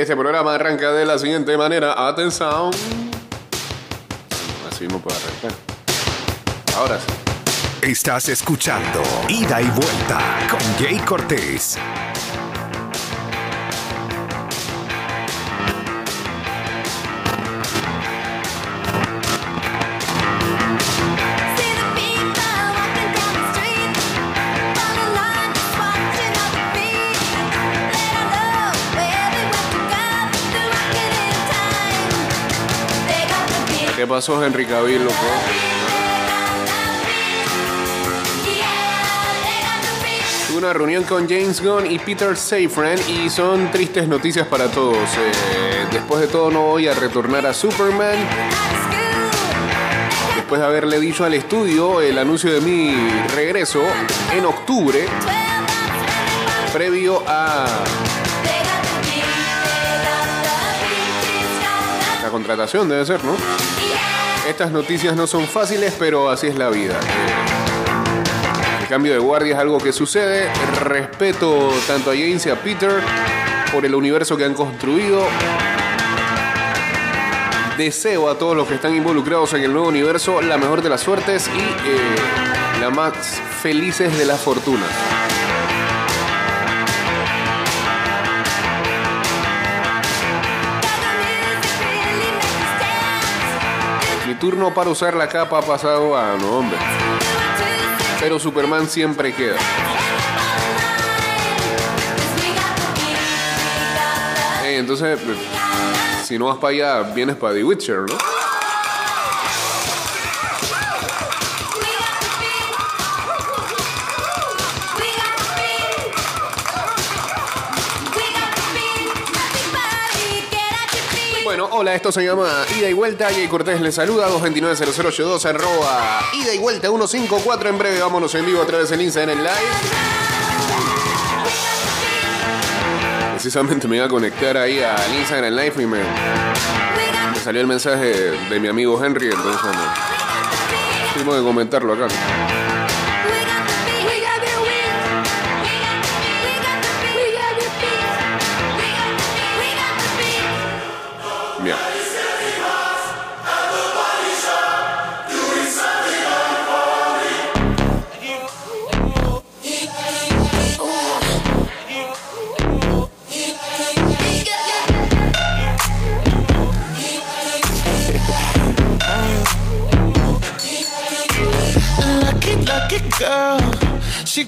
este programa arranca de la siguiente manera. Atención. Así no puedo arrancar. Ahora sí. Estás escuchando Ida y Vuelta con Jay Cortés. Pasó, Henry Cavill, loco? Tuve una reunión con James Gunn y Peter Safran y son tristes noticias para todos. Eh, después de todo no voy a retornar a Superman. Después de haberle dicho al estudio el anuncio de mi regreso en octubre, previo a la contratación, debe ser, ¿no? Estas noticias no son fáciles, pero así es la vida. El cambio de guardia es algo que sucede. Respeto tanto a James y a Peter por el universo que han construido. Deseo a todos los que están involucrados en el nuevo universo la mejor de las suertes y eh, la más felices de las fortunas. Turno para usar la capa ha pasado a no, hombre. Pero Superman siempre queda. Eh, entonces, si no vas para allá, vienes para The Witcher, ¿no? Hola, esto se llama Ida y Vuelta. Jay Cortés les saluda, 229-0082, arroba Ida y Vuelta 154. En breve vámonos en vivo a través del Instagram Live. Precisamente me iba a conectar ahí al Instagram Live y me, me salió el mensaje de mi amigo Henry, entonces bueno, tuvimos que comentarlo acá.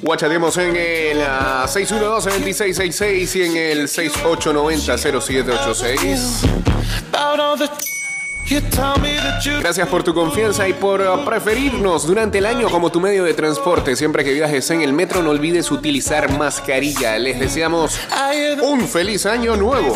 Guachateamos en el ah, 612-2666 y en el 6890-0786. Gracias por tu confianza y por uh, preferirnos durante el año como tu medio de transporte. Siempre que viajes en el metro no olvides utilizar mascarilla. Les deseamos un feliz año nuevo.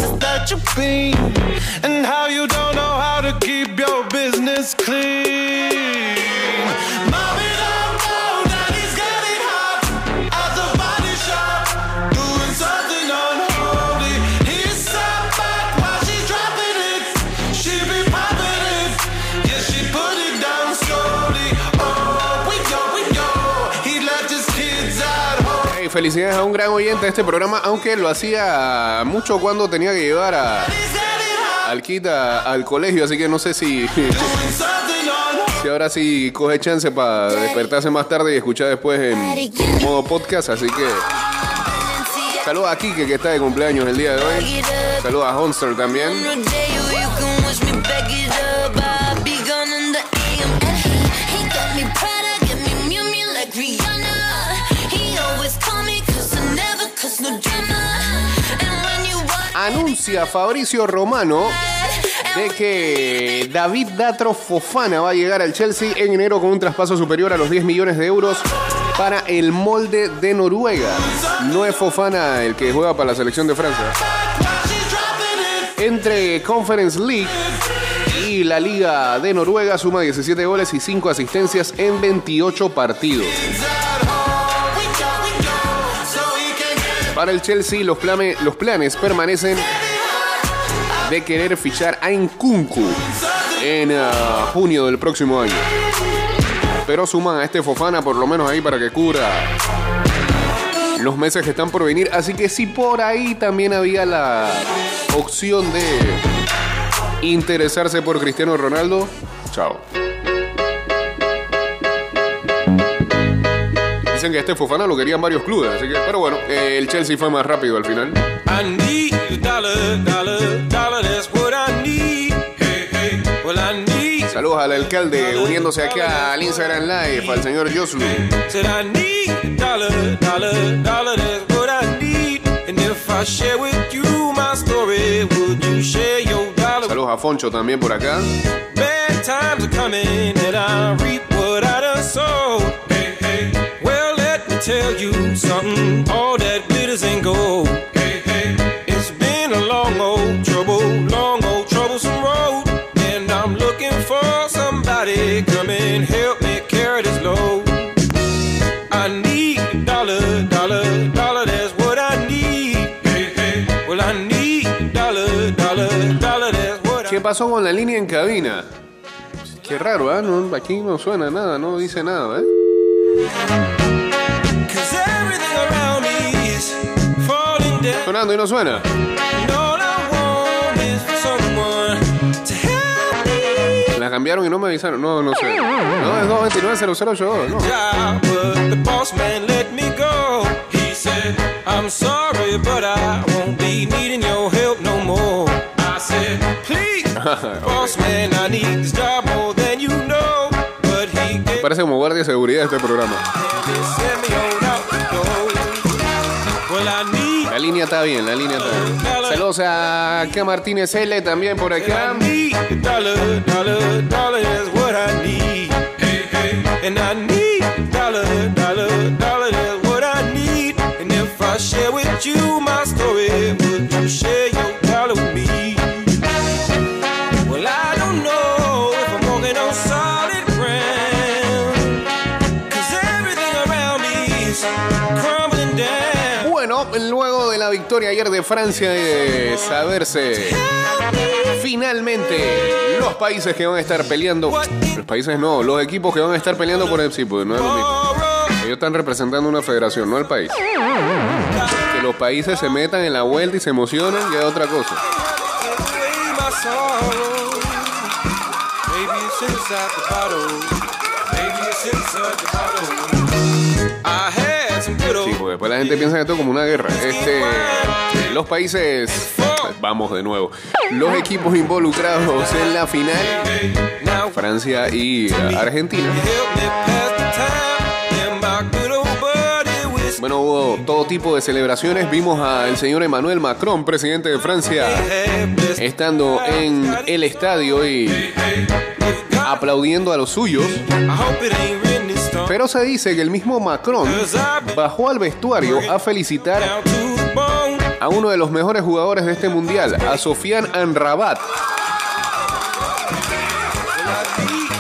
Felicidades a un gran oyente de este programa, aunque lo hacía mucho cuando tenía que llevar a, hot, al colegio, así que no sé si, si ahora sí coge chance para despertarse más tarde y escuchar después en modo podcast, así que saludos a Kike que está de cumpleaños el día de hoy. Saludos a Honster también. Anuncia Fabricio Romano de que David Datro Fofana va a llegar al Chelsea en enero con un traspaso superior a los 10 millones de euros para el molde de Noruega. No es Fofana el que juega para la selección de Francia. Entre Conference League y la Liga de Noruega suma 17 goles y 5 asistencias en 28 partidos. Para el Chelsea los, los planes permanecen de querer fichar a Nkunku en ah, junio del próximo año. Pero suman a este Fofana por lo menos ahí para que cubra los meses que están por venir. Así que si por ahí también había la opción de interesarse por Cristiano Ronaldo, chao. Dicen que este Fofana lo querían varios clubes, así que, pero bueno, eh, el Chelsea fue más rápido al final. Saludos al alcalde uniéndose acá al Instagram Live, al señor dollar? Saludos a Foncho también por acá. Tell you something. All that glitters ain't gold. Hey, hey. It's been a long old trouble, long old troublesome road, and I'm looking for somebody come and help me carry this load. I need dollar, dollar, dollar. That's what I need. Hey, hey. Well, I need dollar, dollar, dollar. That's what I ¿Qué pasó con la línea en cabina? Qué raro. No, aquí no suena nada, no dice nada, ¿eh? Sonando y no suena. La cambiaron y no me avisaron. No, no sé. No, es 229-0082. No. job, but the boss man let me go. He said, I'm sorry, but I won't be needing your help no more. I said, please, boss man, I need this job more than you know. But he Parece como guardia de seguridad este programa. Línea está bien, la línea está bien. Saludos a K. Martínez L también por acá. I need a victoria ayer de Francia de saberse finalmente los países que van a estar peleando. Los países no, los equipos que van a estar peleando por el sí, pues no es lo mismo. Ellos están representando una federación, no el país. Que los países se metan en la vuelta y se emocionen, ya es otra cosa. Después la gente piensa que esto es como una guerra. Este, los países, vamos de nuevo, los equipos involucrados en la final, Francia y Argentina. Bueno, hubo todo tipo de celebraciones. Vimos al señor Emmanuel Macron, presidente de Francia, estando en el estadio y aplaudiendo a los suyos. Pero se dice que el mismo Macron bajó al vestuario a felicitar a uno de los mejores jugadores de este mundial, a Sofiane Anrabat.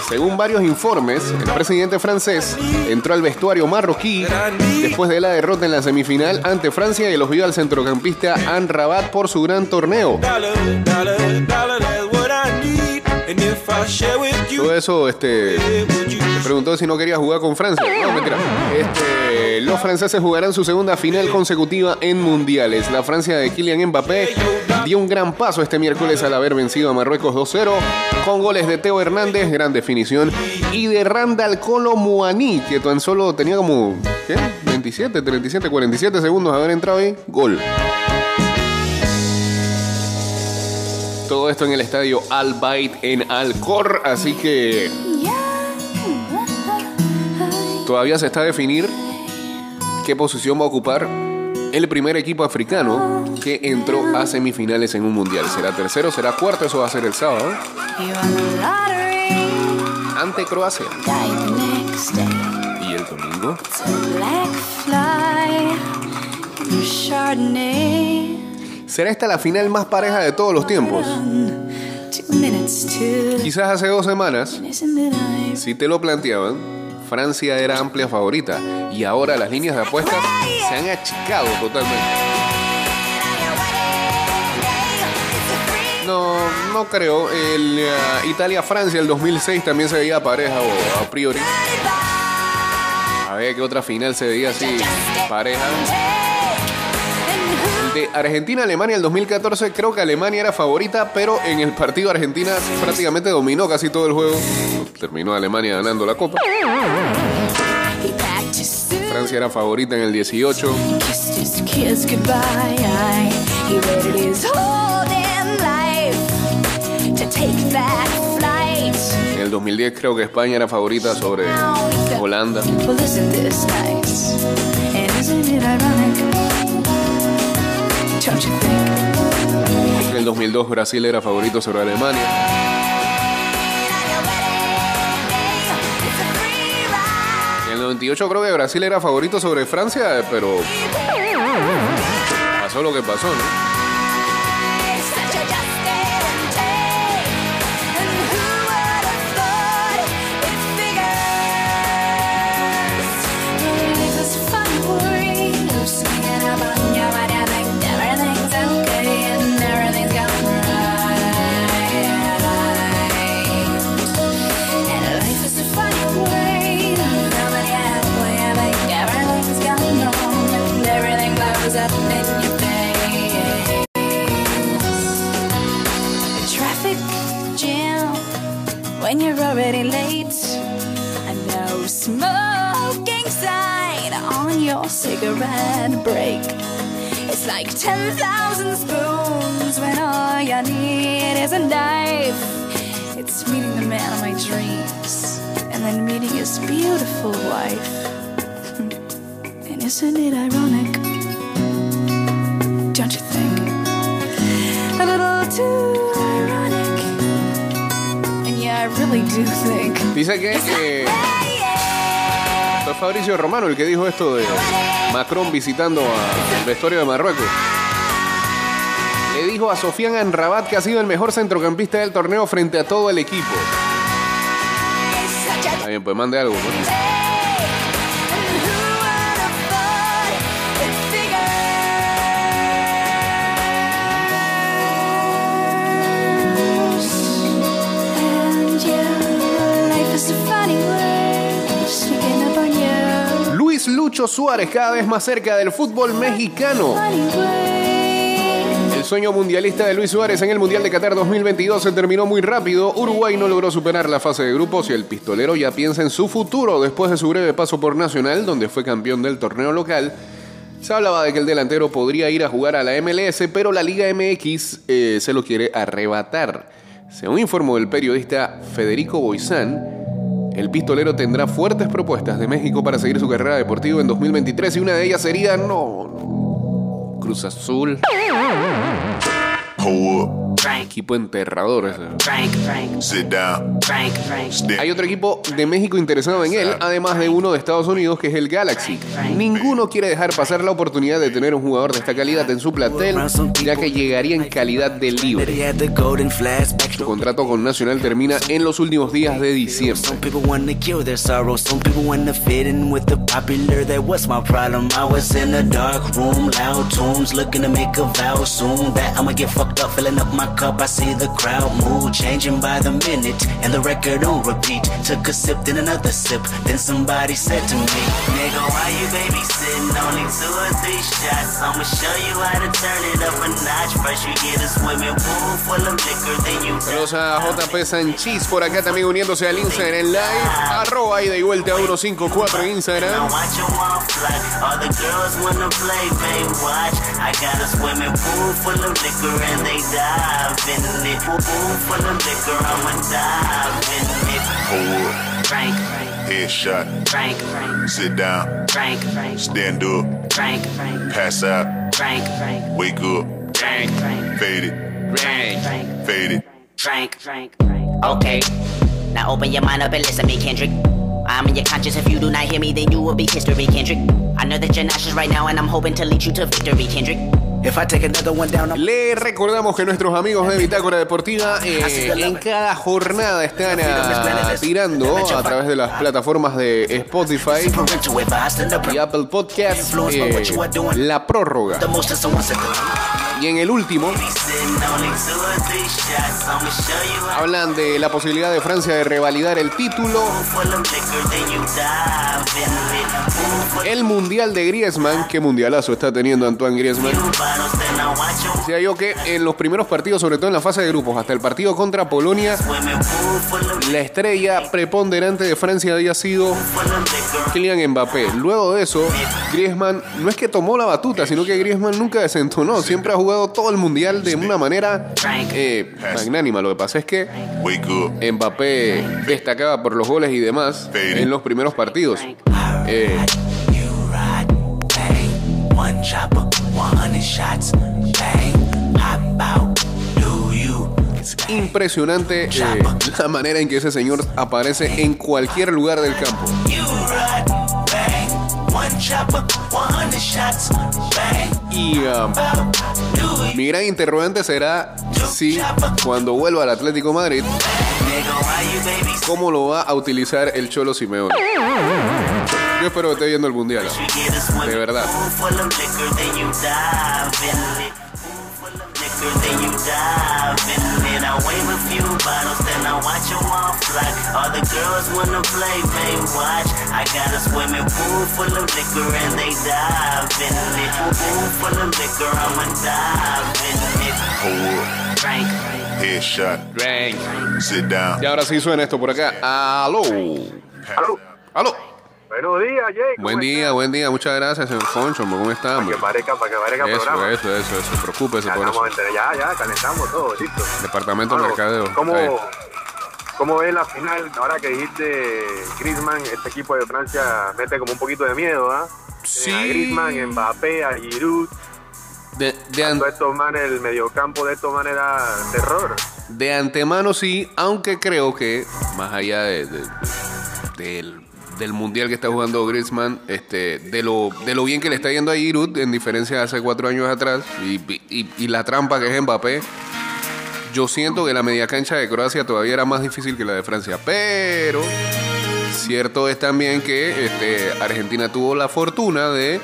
Según varios informes, el presidente francés entró al vestuario marroquí después de la derrota en la semifinal ante Francia y elogió al centrocampista Anrabat por su gran torneo. Todo eso, este, you preguntó si no quería jugar con Francia. No, mentira. Este, los franceses jugarán su segunda final consecutiva en mundiales. La Francia de Kylian Mbappé dio un gran paso este miércoles al haber vencido a Marruecos 2-0 con goles de Teo Hernández, gran definición, y de Randall Colo Muani, que tan solo tenía como ¿qué? 27, 37, 47 segundos de haber entrado ahí. Gol. Todo esto en el estadio Al Bayt en Alcor, así que Todavía se está a definir qué posición va a ocupar el primer equipo africano que entró a semifinales en un mundial. ¿Será tercero? ¿Será cuarto? Eso va a ser el sábado. Ante Croacia. ¿Y el domingo? ¿Será esta la final más pareja de todos los tiempos? Quizás hace dos semanas, si te lo planteaban, Francia era amplia favorita y ahora las líneas de apuestas se han achicado totalmente. No, no creo. El eh, Italia-Francia el 2006 también se veía pareja o a priori. A ver qué otra final se veía así pareja. Argentina-Alemania el 2014 creo que Alemania era favorita, pero en el partido Argentina prácticamente dominó casi todo el juego. Terminó Alemania ganando la copa. Francia era favorita en el 18. kissed his kids goodbye. He waited his whole damn life to take that flight. En el 2010 creo que España era favorita sobre Holanda. En el 2002 Brasil era favorito sobre Alemania. En el 98 creo que Brasil era favorito sobre Francia, pero pasó lo que pasó, ¿no? Que eh, fue Fabricio Romano el que dijo esto de Macron visitando al vestuario de Marruecos. Le dijo a Sofian Anrabat que ha sido el mejor centrocampista del torneo frente a todo el equipo. Pues mande algo. ¿no? Suárez cada vez más cerca del fútbol mexicano. El sueño mundialista de Luis Suárez en el Mundial de Qatar 2022 se terminó muy rápido. Uruguay no logró superar la fase de grupos y el pistolero ya piensa en su futuro después de su breve paso por Nacional, donde fue campeón del torneo local. Se hablaba de que el delantero podría ir a jugar a la MLS, pero la Liga MX eh, se lo quiere arrebatar. Según informó el periodista Federico Boizán, el pistolero tendrá fuertes propuestas de México para seguir su carrera deportiva en 2023 y una de ellas sería no, Cruz Azul. Equipo enterrador ese. Frank, Frank, Sit down. Frank, Frank. Stand. Hay otro equipo de México interesado en él, además de uno de Estados Unidos que es el Galaxy. Ninguno quiere dejar pasar la oportunidad de tener un jugador de esta calidad en su plantel, ya que llegaría en calidad de libre. Su contrato con Nacional termina en los últimos días de diciembre. My a a cup. I see the crowd mood changing by the minute, and the record on repeat. Took a sip, then another sip, then somebody said to me, Nigga, why you babysitting? Only two or three shots. I'ma show you how to turn it up a notch. First you get a swimming pool full of liquor, then you Saludos a JP Sanchis por acá también uniéndose al Instagram en live. Arroba y vuelta 154 en Now Instagram. I got a swimming pool full of liquor and they dive in it. Pool pool full of liquor, I'ma dive in it. Hold up. Frank, Frank, Headshot. Frank, Frank, Sit down. Frank, Frank, Stand up. Frank, Frank, Pass out. Frank, Frank, Wake up. Frank, Frank, Fade it. Frank, Fade it. Frank, Frank, Frank. Okay, now open your mind up and listen to me, Kendrick. I'm in your conscience. If you do not hear me, then you will be history, Kendrick. I know that you're nauseous right now, and I'm hoping to lead you to victory, Kendrick. If I take another one down, I'm Le recordamos que nuestros amigos de Bitácora Deportiva eh, en cada jornada están ah, tirando a través de las plataformas de Spotify y Apple Podcast eh, la prórroga. Y en el último hablan de la posibilidad de Francia de revalidar el título, el mundial de Griezmann, qué mundialazo está teniendo Antoine Griezmann. Decía yo que en los primeros partidos, sobre todo en la fase de grupos, hasta el partido contra Polonia, la estrella preponderante de Francia había sido Kylian Mbappé. Luego de eso, Griezmann no es que tomó la batuta, sino que Griezmann nunca desentonó. Siempre ha jugado todo el mundial de una manera eh, magnánima. Lo que pasa es que. Mbappé destacaba por los goles y demás en los primeros partidos. Eh, chopper, 100 shots, bang, hop out, do you? impresionante eh, la manera en que ese señor aparece en cualquier lugar del campo. You ride, bang, one chopper, 100 shots, bang, Y um, mi gran interrogante será si cuando vuelva al Atlético Madrid, cómo lo va a utilizar el Cholo Simeone. Yo espero que esté viendo el Mundial. De verdad. Y ahora sí suena esto por acá. Aló. Aló. Aló. Buenos días, Jake. Buen día, buen día. Muchas gracias, señor Concho. ¿Cómo está, hombre? Que parezca, para que parezca Eso, programa. eso, eso, eso. Preocúpese Ya, por eso. ya, ya, calentamos todo, listo. Departamento Mercadeo. ¿Cómo, Ahí. ¿Cómo ves la final? Ahora que dijiste Griezmann, este equipo de Francia mete como un poquito de miedo, ¿ah? Sí. Tienen A Griezmann, Mbappé, a Giroud. De, de an- estos manes, el mediocampo de estos manes era terror. de antemano sí, aunque creo que más allá de, de- del, del mundial que está jugando Griezmann, este, de lo, de lo bien que le está yendo a Giroud, en diferencia de hace cuatro años atrás, y, y- y la trampa que es Mbappé, yo siento que la media cancha de Croacia todavía era más difícil que la de Francia, pero cierto es también que este, Argentina tuvo la fortuna de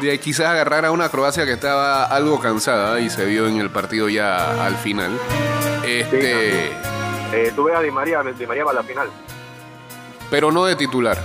de quizás agarrar a una Croacia que estaba algo cansada y se vio en el partido ya al final. Este, Eh, tú ves a Di María, Di María para la final. Pero no de titular.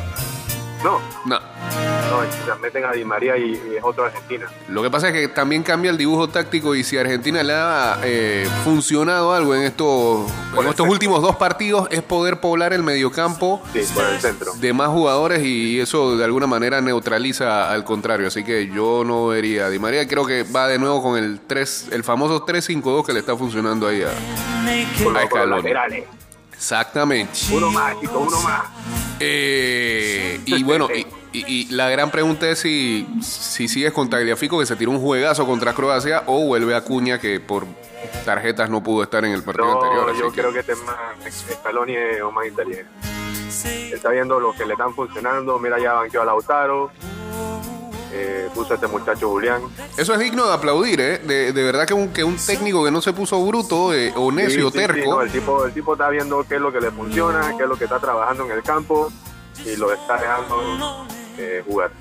No, No. no, o sea, meten a Di María y, y es otro Argentina. Lo que pasa es que también cambia el dibujo táctico y si a Argentina le ha eh, funcionado algo en estos, en estos últimos dos partidos es poder poblar el mediocampo Sí, por el centro. de más jugadores y eso de alguna manera neutraliza al contrario. Así que yo no vería a Di María. Creo que va de nuevo con el 3, el famoso 3-5-2 que le está funcionando ahí a, a laterales. Exactamente. Uno más, chico, uno más. Eh, y bueno, y, y- y la gran pregunta es si, si sigues con Tagliafico, que se tiró un juegazo contra Croacia, o vuelve a Cuña, que por tarjetas no pudo estar en el partido No, anterior. yo creo que este es más, Scaloni es más inteligente. Está viendo lo que le están funcionando. Mira, ya banqueó a Lautaro. Eh, puso a este muchacho Julián. Eso es digno de aplaudir, ¿eh? De, de verdad que un, que un técnico que no se puso bruto eh, o necio, Sí, sí, sí, terco. no, el, tipo, el tipo está viendo qué es lo que le funciona, qué es lo que está trabajando en el campo y lo está dejando eh, jugar.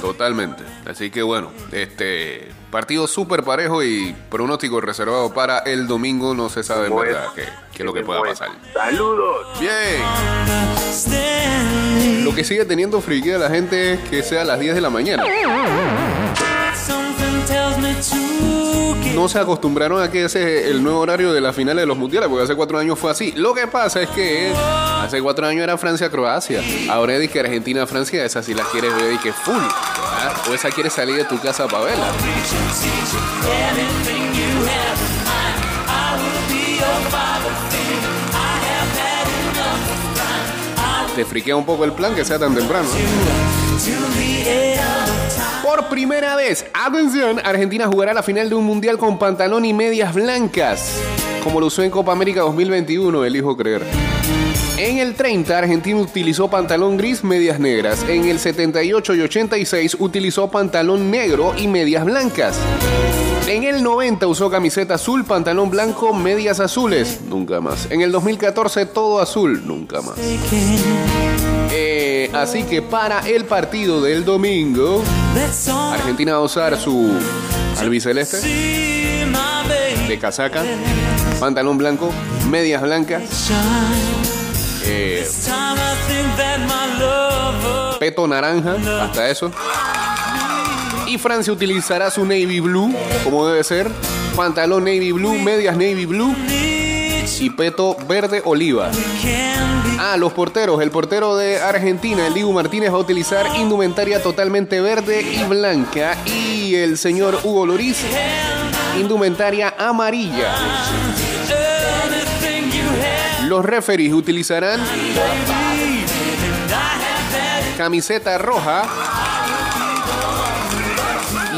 Totalmente. Así que bueno, este partido súper parejo y pronóstico reservado para el domingo. No se sabe en verdad qué, es lo que pueda es. pasar. Saludos. Bien. Lo que sigue teniendo friquea a la gente es que sea a las 10 de la mañana. No se acostumbraron a que ese es el nuevo horario de la final de los mundiales, porque hace cuatro años fue así. Lo que pasa es que hace cuatro años era Francia-Croacia. Ahora es que Argentina-Francia, esa sí la quieres ver y que full. O esa quieres salir de tu casa para verla. Te friquea un poco el plan que sea tan temprano. Por primera vez, atención, Argentina jugará la final de un mundial con pantalón y medias blancas, como lo usó en Copa América 2021, elijo creer. En el 30, Argentina utilizó pantalón gris, medias negras. En el 78 y 86 utilizó pantalón negro y medias blancas. En el 90 usó camiseta azul, pantalón blanco, medias azules. Nunca más. En el 2014 todo azul. Nunca más. Así que para el partido del domingo, Argentina va a usar su, albiceleste, de casaca, pantalón blanco, medias blancas, eh, peto naranja, hasta eso. Y Francia utilizará su navy blue, como debe ser, pantalón navy blue, medias navy blue y peto verde oliva. Ah, los porteros. El portero de Argentina, el Dibu Martínez, va a utilizar indumentaria totalmente verde y blanca. Y el señor Hugo Loris, indumentaria amarilla. Los referees utilizarán camiseta roja.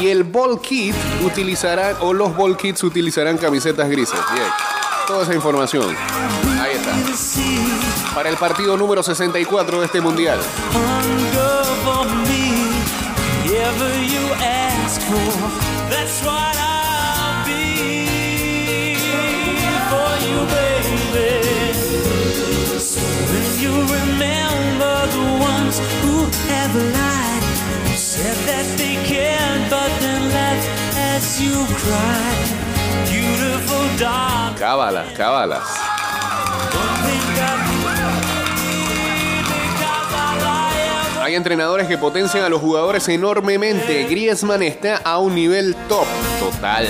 Y el ball kit utilizará, o los ball kits utilizarán camisetas grises. Bien toda esa información. Ahí está. Para el partido número 64 de este mundial. Said that they cared, but then left as you cried. Cábalas, cábalas. Hay entrenadores que potencian a los jugadores enormemente. Griezmann está a un nivel top total.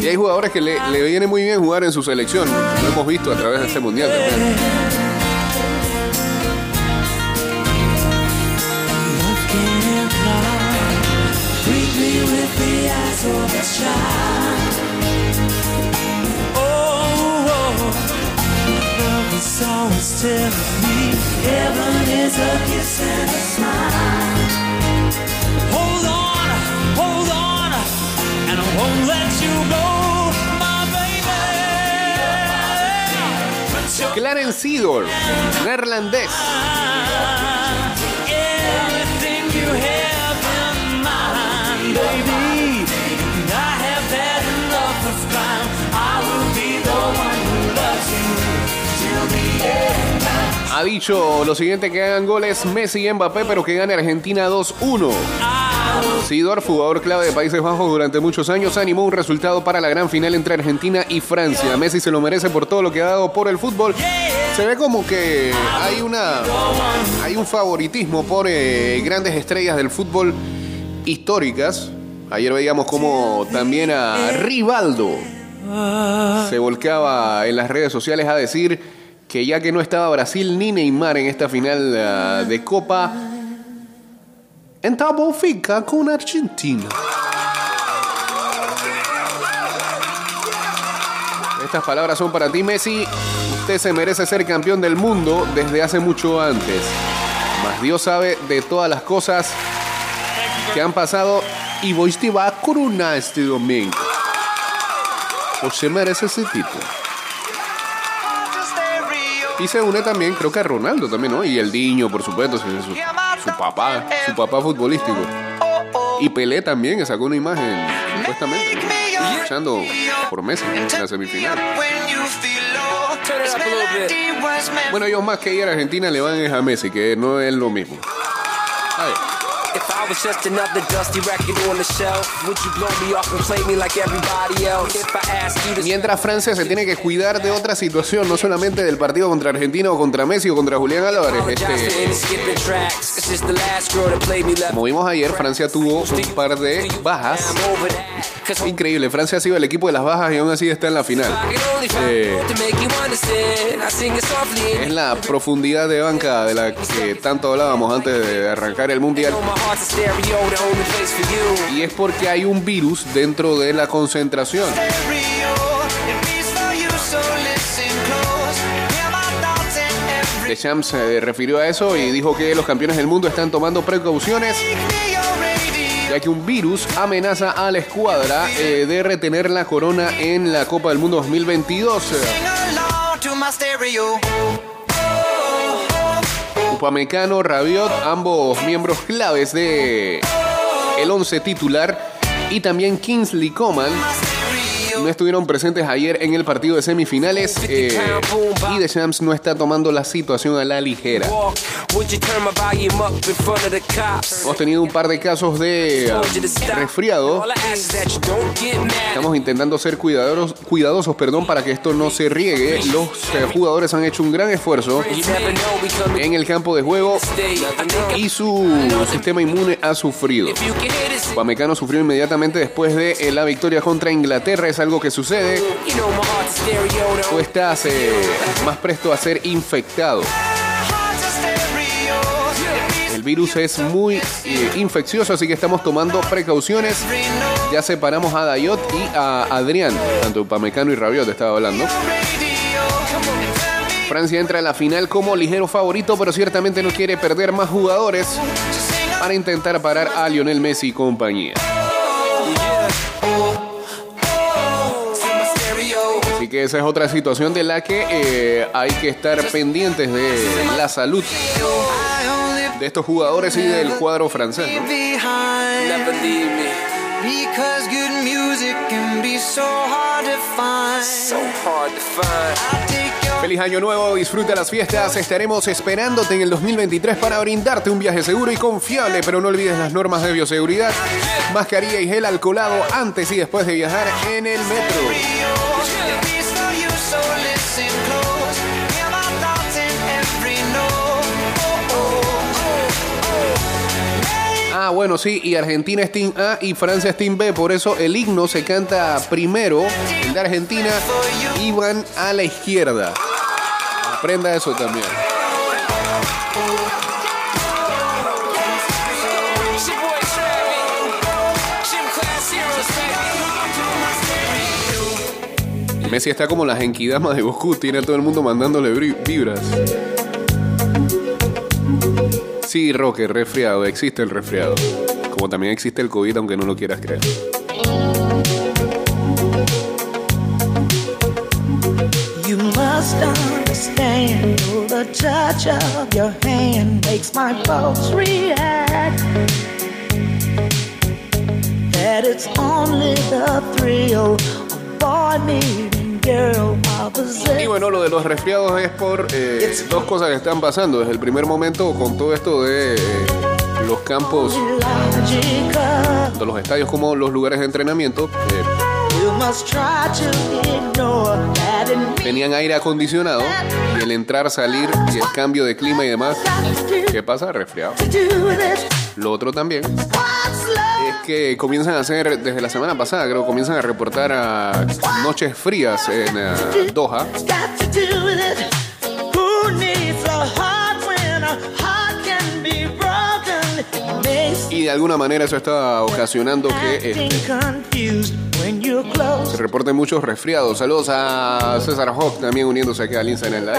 Y hay jugadores que le, le viene muy bien jugar en su selección. Lo hemos visto a través de este mundial también. Telling me heaven is a neerlandés. Ha dicho lo siguiente que hagan goles Messi y Mbappé, pero que gane Argentina 2-1. Sidor, jugador clave de Países Bajos durante muchos años, animó un resultado para la gran final entre Argentina y Francia. Messi se lo merece por todo lo que ha dado por el fútbol. Se ve como que hay una hay un favoritismo por eh, grandes estrellas del fútbol históricas. Ayer veíamos como también a Rivaldo se volcaba en las redes sociales a decir que ya que no estaba Brasil ni Neymar en esta final uh, de Copa, então fica con Argentina. Estas palabras son para ti, Messi. Usted se merece ser campeón del mundo desde hace mucho antes. Mas Dios sabe de todas las cosas que han pasado y vos te va a coronar este domingo. Usted merece ese título. Y se une también, creo que a Ronaldo también, ¿no? Y el Diño, por supuesto, su, papá, su papá futbolístico. Y Pelé también, sacó una imagen, supuestamente, luchando por Messi en la semifinal. Bueno, ellos más que ir a Argentina le van a Messi, que no es lo mismo. Ay. was just another dusty record on the shelf, would you blow me off and play me like everybody else? If I ask you to... Mientras Francia se tiene que cuidar de otra situación, no solamente del partido contra Argentina o contra Messi o contra Julián Álvarez. Este, como vimos ayer, Francia tuvo un par de bajas. Increíble, Francia ha sido el equipo de las bajas y aún así está en la final. Eh, es la profundidad de banca de la que tanto hablábamos antes de arrancar el mundial. Y es porque hay un virus dentro de la concentración. Deschamps se refirió a eso y dijo que los campeones del mundo están tomando precauciones ya que un virus amenaza a la escuadra eh, de retener la corona en la Copa del Mundo 2022. Upamecano, Rabiot, ambos miembros claves de el 11 titular y también Kingsley Coman no estuvieron presentes ayer en el partido de semifinales eh, y The Champs no está tomando la situación a la ligera. Hemos tenido un par de casos de uh, resfriado. Estamos intentando ser cuidadosos, cuidadosos perdón, para que esto no se riegue. Los eh, jugadores han hecho un gran esfuerzo en el campo de juego y su sistema inmune ha sufrido. Pamecano sufrió inmediatamente después de eh, la victoria contra Inglaterra. Es algo que sucede. Tú estás eh, más presto a ser infectado. El virus es muy eh, infeccioso, así que estamos tomando precauciones. Ya separamos a Dayot y a Adrián, tanto Pamecano y Rabiot estaba hablando. Francia entra a la final como ligero favorito, pero ciertamente no quiere perder más jugadores para intentar parar a Lionel Messi y compañía. Que esa es otra situación de la que eh, hay que estar pendientes de la salud de estos jugadores y del cuadro francés. Feliz año nuevo, disfruta las fiestas. Estaremos esperándote en el 2023 para brindarte un viaje seguro y confiable, pero no olvides las normas de bioseguridad. Mascarilla y gel alcoholado antes y después de viajar en el metro. Ah, bueno, sí, y Argentina es Team A y Francia es Team B, por eso el himno se canta primero, el de Argentina, y van a la izquierda. Aprenda eso también. Messi está como la Genkidama de Goku, tiene a todo el mundo mandándole vibras. Sí, Roque, resfriado, existe el resfriado. Como también existe el COVID, aunque no lo quieras creer. You must understand the touch of your hand makes my pulse react. That it's only the thrill of boy meeting girl Y bueno, lo de los resfriados es por eh, dos cosas que están pasando. Desde el primer momento, con todo esto de eh, los campos, tanto los estadios como los lugares de entrenamiento, eh, tenían aire acondicionado y el entrar, salir y el cambio de clima y demás, ¿qué pasa? Resfriado. Lo otro también? Que comienzan a hacer, desde la semana pasada creo, comienzan a reportar a noches frías en eh, Doha. Y de alguna manera eso está ocasionando que close. se reporten muchos resfriados. Saludos a César Hawk también uniéndose aquí al Instagram Live.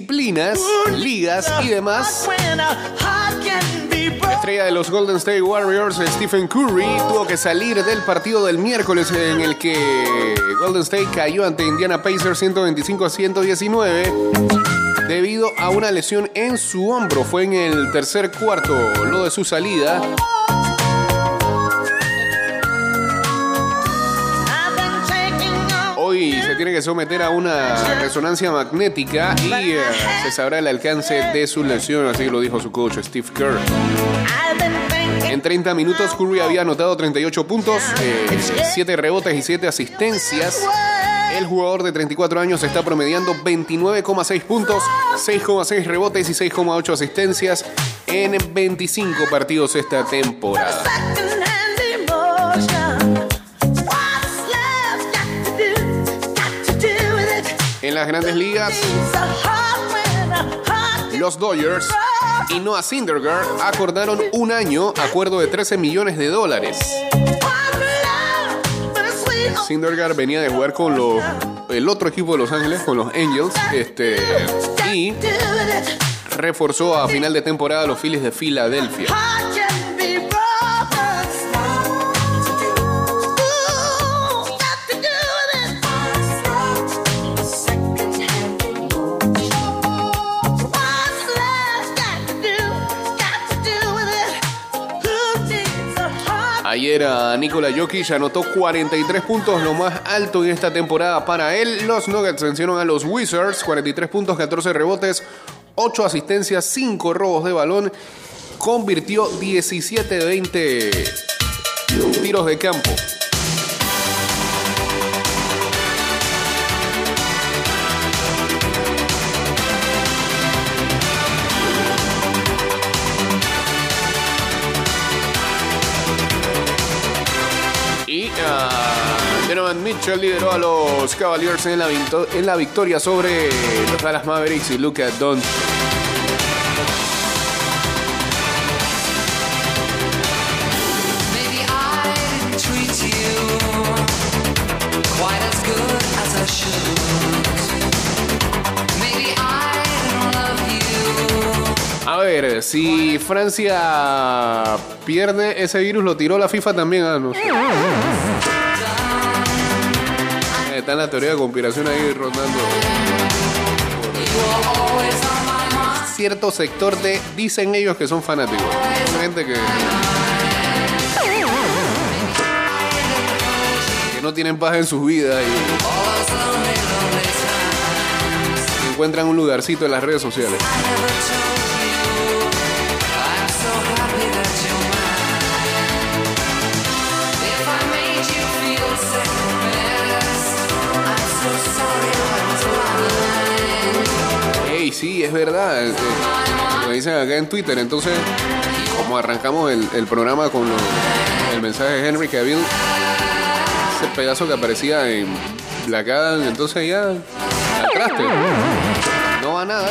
disciplinas, ligas y demás, la estrella de los Golden State Warriors, Stephen Curry, tuvo que salir del partido del miércoles en el que Golden State cayó ante Indiana Pacers 125 a 119 debido a una lesión en su hombro. Fue en el tercer cuarto lo de su salida. Tiene que someter a una resonancia magnética y eh, se sabrá el alcance de su lesión, así lo dijo su coach Steve Kerr. En 30 minutos Curry había anotado 38 puntos, 7 rebotes y 7 asistencias. El jugador de 34 años está promediando 29,6 puntos, 6,6 rebotes y 6,8 asistencias en 25 partidos esta temporada. Las grandes ligas, los Dodgers y Noah Syndergaard acordaron un año acuerdo de 13 millones de dólares. Syndergaard venía de jugar con los, el otro equipo de Los Ángeles, con los Angels, este, y reforzó a final de temporada los Phillies de Filadelfia. Ayer a Nikola Jokic anotó 43 puntos, lo más alto en esta temporada para él. Los Nuggets vencieron a los Wizards, 43 puntos, 14 rebotes, 8 asistencias, 5 robos de balón. Convirtió 17 de 20 tiros de campo. Mitchell lideró a los Cavaliers en la, victo- en la victoria sobre los Dallas Mavericks y Luka Doncic. A ver, si Francia pierde ese virus, lo tiró la FIFA también. Ah, no sé. Está la teoría de conspiración ahí rondando. Cierto sector de, dicen ellos que son fanáticos. Gente que. que no tienen paz en sus vidas y. encuentran un lugarcito en las redes sociales. Acá en Twitter. Entonces, como arrancamos el, programa con el mensaje de Henry Cavill, ese pedazo que aparecía en Black Adam, entonces ya al traste. No va nada.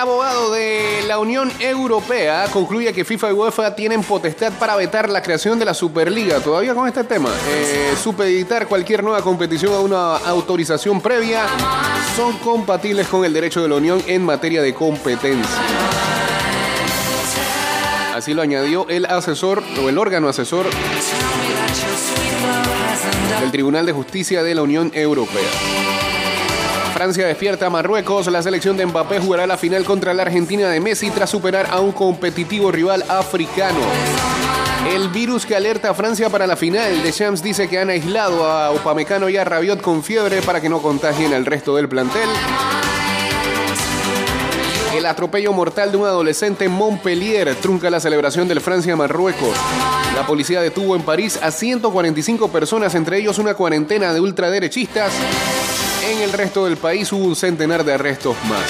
Abogado de la Unión Europea concluye que FIFA y UEFA tienen potestad para vetar la creación de la Superliga. Todavía con este tema, eh, supeditar cualquier nueva competición a una autorización previa son compatibles con el derecho de la Unión en materia de competencia. Así lo añadió el asesor o el órgano asesor del Tribunal de Justicia de la Unión Europea. Francia despierta a Marruecos. La selección de Mbappé jugará la final contra la Argentina de Messi tras superar a un competitivo rival africano. El virus que alerta a Francia para la final. De Champs dice que han aislado a Upamecano y a Rabiot con fiebre para que no contagien al resto del plantel. El atropello mortal de un adolescente en Montpellier trunca la celebración del Francia-Marruecos. La policía detuvo en París a 145 personas, entre ellos una cuarentena de ultraderechistas. En el resto del país hubo un centenar de arrestos más.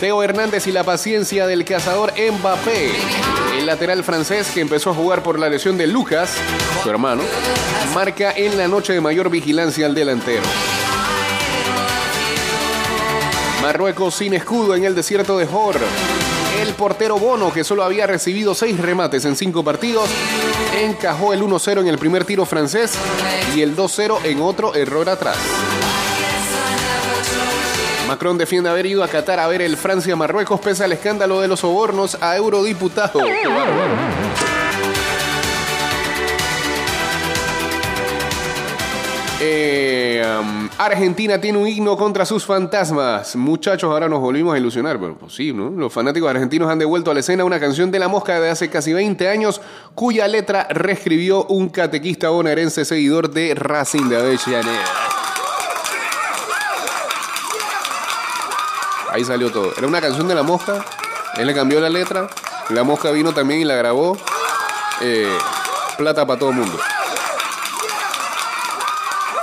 Teo Hernández y la paciencia del cazador Mbappé. El lateral francés que empezó a jugar por la lesión de Lucas, su hermano, marca en la noche de mayor vigilancia al delantero. Marruecos sin escudo en el desierto de Jor. El portero Bono, que solo había recibido seis remates en cinco partidos, encajó el 1-0 en el primer tiro francés y el 2-0 en otro error atrás. Macron defiende haber ido a Qatar a ver el Francia-Marruecos pese al escándalo de los sobornos a eurodiputado. Eh, Argentina tiene un himno contra sus fantasmas. Muchachos, ahora nos volvimos a ilusionar, pero pues sí, ¿no? Los fanáticos argentinos han devuelto a la escena una canción de la mosca de hace casi 20 años, cuya letra reescribió un catequista bonaerense seguidor de Racing de Avellaneda. Ahí salió todo. Era una canción de la mosca, él le cambió la letra, la mosca vino también y la grabó. Eh, plata para todo el mundo.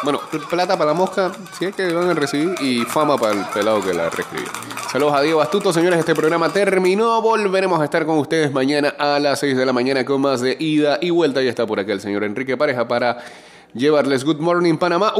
Bueno, plata para la mosca, si es que van a recibir, y fama para el pelado que la reescribió. Saludos a Diego Astuto, señores. Este programa terminó. Volveremos a estar con ustedes mañana a las 6 de la mañana con más de ida y vuelta. Ya está por acá el señor Enrique Pareja para llevarles Good Morning Panamá.